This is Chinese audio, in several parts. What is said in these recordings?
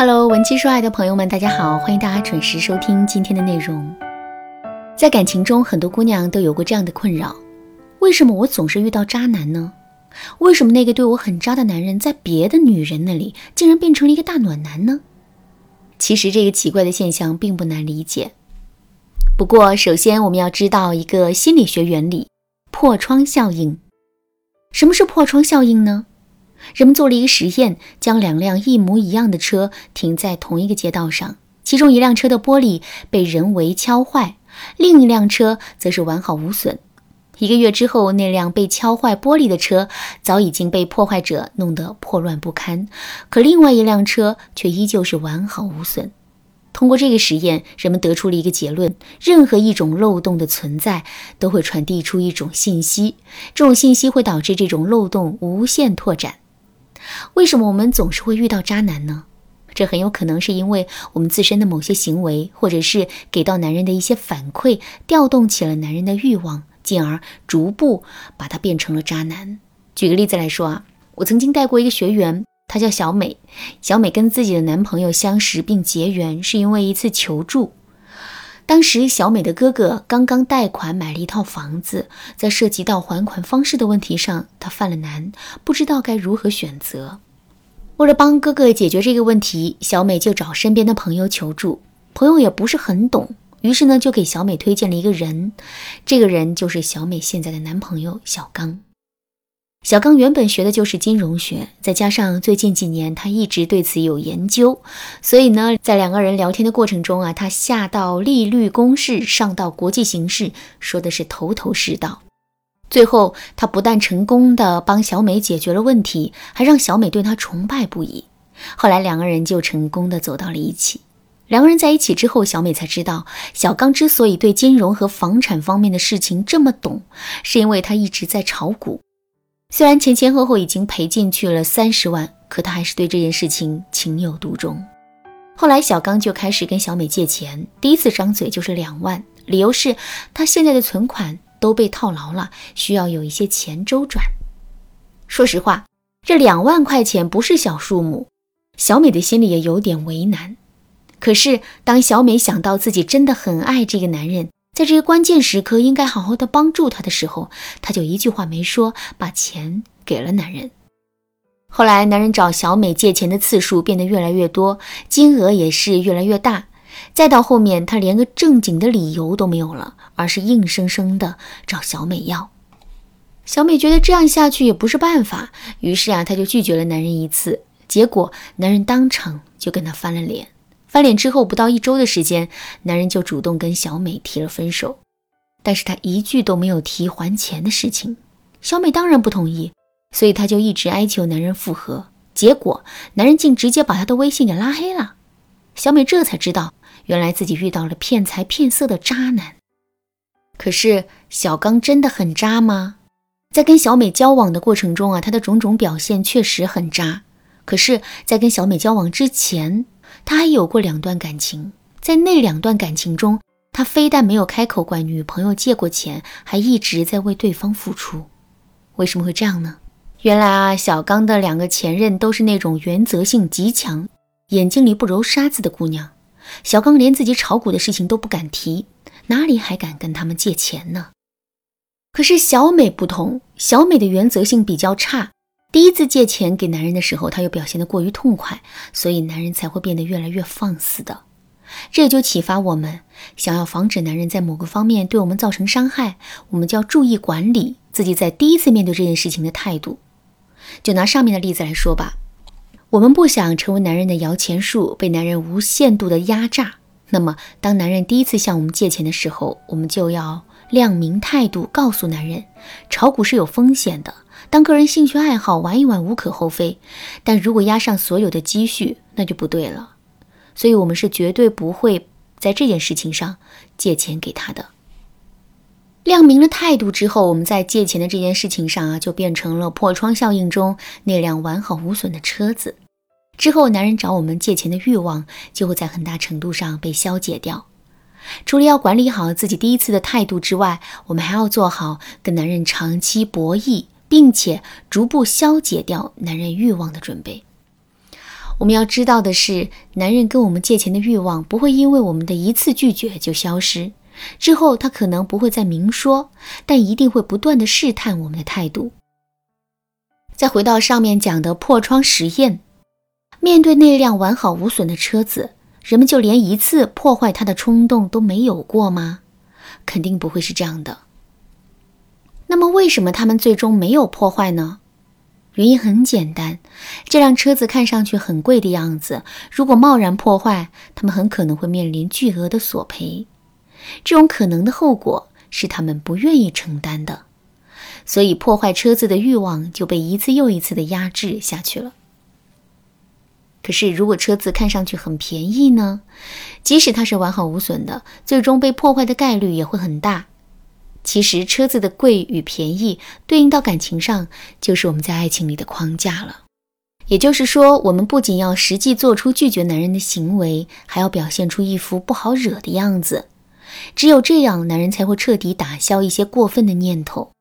Hello，文姬说爱的朋友们，大家好，欢迎大家准时收听今天的内容。在感情中，很多姑娘都有过这样的困扰：为什么我总是遇到渣男呢？为什么那个对我很渣的男人，在别的女人那里竟然变成了一个大暖男呢？其实这个奇怪的现象并不难理解。不过，首先我们要知道一个心理学原理——破窗效应。什么是破窗效应呢？人们做了一个实验，将两辆一模一样的车停在同一个街道上，其中一辆车的玻璃被人为敲坏，另一辆车则是完好无损。一个月之后，那辆被敲坏玻璃的车早已经被破坏者弄得破乱不堪，可另外一辆车却依旧是完好无损。通过这个实验，人们得出了一个结论：任何一种漏洞的存在，都会传递出一种信息，这种信息会导致这种漏洞无限拓展。为什么我们总是会遇到渣男呢？这很有可能是因为我们自身的某些行为，或者是给到男人的一些反馈，调动起了男人的欲望，进而逐步把他变成了渣男。举个例子来说啊，我曾经带过一个学员，她叫小美。小美跟自己的男朋友相识并结缘，是因为一次求助。当时，小美的哥哥刚刚贷款买了一套房子，在涉及到还款方式的问题上，他犯了难，不知道该如何选择。为了帮哥哥解决这个问题，小美就找身边的朋友求助。朋友也不是很懂，于是呢，就给小美推荐了一个人，这个人就是小美现在的男朋友小刚。小刚原本学的就是金融学，再加上最近几年他一直对此有研究，所以呢，在两个人聊天的过程中啊，他下到利率公式，上到国际形势，说的是头头是道。最后，他不但成功的帮小美解决了问题，还让小美对他崇拜不已。后来，两个人就成功的走到了一起。两个人在一起之后，小美才知道，小刚之所以对金融和房产方面的事情这么懂，是因为他一直在炒股。虽然前前后后已经赔进去了三十万，可他还是对这件事情情有独钟。后来小刚就开始跟小美借钱，第一次张嘴就是两万，理由是他现在的存款都被套牢了，需要有一些钱周转。说实话，这两万块钱不是小数目，小美的心里也有点为难。可是当小美想到自己真的很爱这个男人，在这个关键时刻，应该好好的帮助他的时候，他就一句话没说，把钱给了男人。后来，男人找小美借钱的次数变得越来越多，金额也是越来越大。再到后面，他连个正经的理由都没有了，而是硬生生的找小美要。小美觉得这样下去也不是办法，于是啊，她就拒绝了男人一次。结果，男人当场就跟她翻了脸。翻脸之后不到一周的时间，男人就主动跟小美提了分手，但是他一句都没有提还钱的事情。小美当然不同意，所以他就一直哀求男人复合。结果男人竟直接把他的微信给拉黑了。小美这才知道，原来自己遇到了骗财骗色的渣男。可是小刚真的很渣吗？在跟小美交往的过程中啊，他的种种表现确实很渣。可是，在跟小美交往之前，他还有过两段感情，在那两段感情中，他非但没有开口管女朋友借过钱，还一直在为对方付出。为什么会这样呢？原来啊，小刚的两个前任都是那种原则性极强、眼睛里不揉沙子的姑娘。小刚连自己炒股的事情都不敢提，哪里还敢跟他们借钱呢？可是小美不同，小美的原则性比较差。第一次借钱给男人的时候，他又表现得过于痛快，所以男人才会变得越来越放肆的。这就启发我们，想要防止男人在某个方面对我们造成伤害，我们就要注意管理自己在第一次面对这件事情的态度。就拿上面的例子来说吧，我们不想成为男人的摇钱树，被男人无限度的压榨。那么，当男人第一次向我们借钱的时候，我们就要亮明态度，告诉男人，炒股是有风险的。当个人兴趣爱好玩一玩无可厚非，但如果押上所有的积蓄，那就不对了。所以，我们是绝对不会在这件事情上借钱给他的。亮明了态度之后，我们在借钱的这件事情上啊，就变成了破窗效应中那辆完好无损的车子。之后，男人找我们借钱的欲望就会在很大程度上被消解掉。除了要管理好自己第一次的态度之外，我们还要做好跟男人长期博弈。并且逐步消解掉男人欲望的准备。我们要知道的是，男人跟我们借钱的欲望不会因为我们的一次拒绝就消失，之后他可能不会再明说，但一定会不断的试探我们的态度。再回到上面讲的破窗实验，面对那辆完好无损的车子，人们就连一次破坏它的冲动都没有过吗？肯定不会是这样的。那么，为什么他们最终没有破坏呢？原因很简单，这辆车子看上去很贵的样子，如果贸然破坏，他们很可能会面临巨额的索赔。这种可能的后果是他们不愿意承担的，所以破坏车子的欲望就被一次又一次的压制下去了。可是，如果车子看上去很便宜呢？即使它是完好无损的，最终被破坏的概率也会很大。其实，车子的贵与便宜对应到感情上，就是我们在爱情里的框架了。也就是说，我们不仅要实际做出拒绝男人的行为，还要表现出一副不好惹的样子。只有这样，男人才会彻底打消一些过分的念头。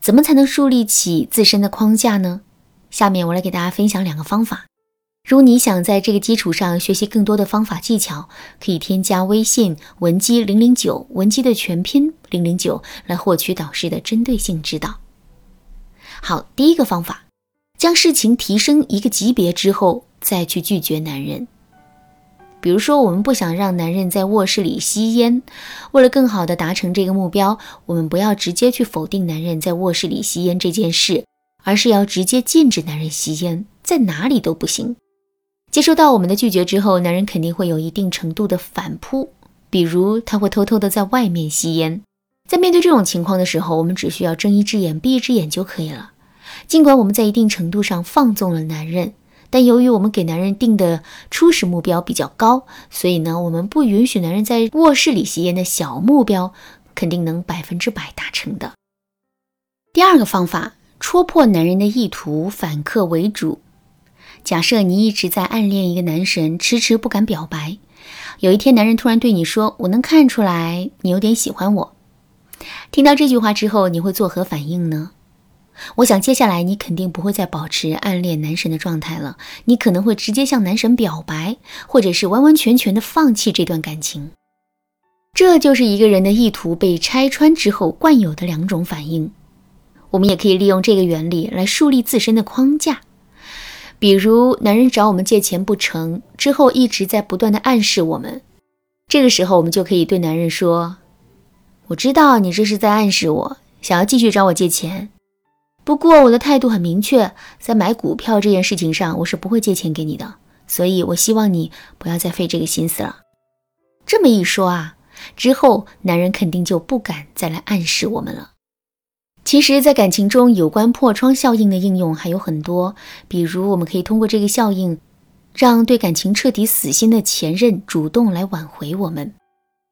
怎么才能树立起自身的框架呢？下面我来给大家分享两个方法。如果你想在这个基础上学习更多的方法技巧，可以添加微信文姬零零九，文姬的全拼零零九，来获取导师的针对性指导。好，第一个方法，将事情提升一个级别之后再去拒绝男人。比如说，我们不想让男人在卧室里吸烟，为了更好的达成这个目标，我们不要直接去否定男人在卧室里吸烟这件事，而是要直接禁止男人吸烟，在哪里都不行。接收到我们的拒绝之后，男人肯定会有一定程度的反扑，比如他会偷偷的在外面吸烟。在面对这种情况的时候，我们只需要睁一只眼闭一只眼就可以了。尽管我们在一定程度上放纵了男人，但由于我们给男人定的初始目标比较高，所以呢，我们不允许男人在卧室里吸烟的小目标，肯定能百分之百达成的。第二个方法，戳破男人的意图，反客为主。假设你一直在暗恋一个男神，迟迟不敢表白。有一天，男人突然对你说：“我能看出来你有点喜欢我。”听到这句话之后，你会作何反应呢？我想接下来你肯定不会再保持暗恋男神的状态了，你可能会直接向男神表白，或者是完完全全的放弃这段感情。这就是一个人的意图被拆穿之后惯有的两种反应。我们也可以利用这个原理来树立自身的框架。比如，男人找我们借钱不成，之后一直在不断的暗示我们，这个时候我们就可以对男人说：“我知道你这是在暗示我，想要继续找我借钱。不过我的态度很明确，在买股票这件事情上，我是不会借钱给你的。所以，我希望你不要再费这个心思了。”这么一说啊，之后男人肯定就不敢再来暗示我们了。其实，在感情中，有关破窗效应的应用还有很多。比如，我们可以通过这个效应，让对感情彻底死心的前任主动来挽回我们。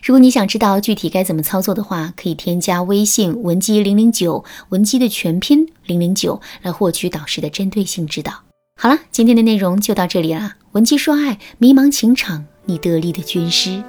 如果你想知道具体该怎么操作的话，可以添加微信文姬零零九，文姬的全拼零零九，来获取导师的针对性指导。好了，今天的内容就到这里啦。文姬说爱，迷茫情场，你得力的军师。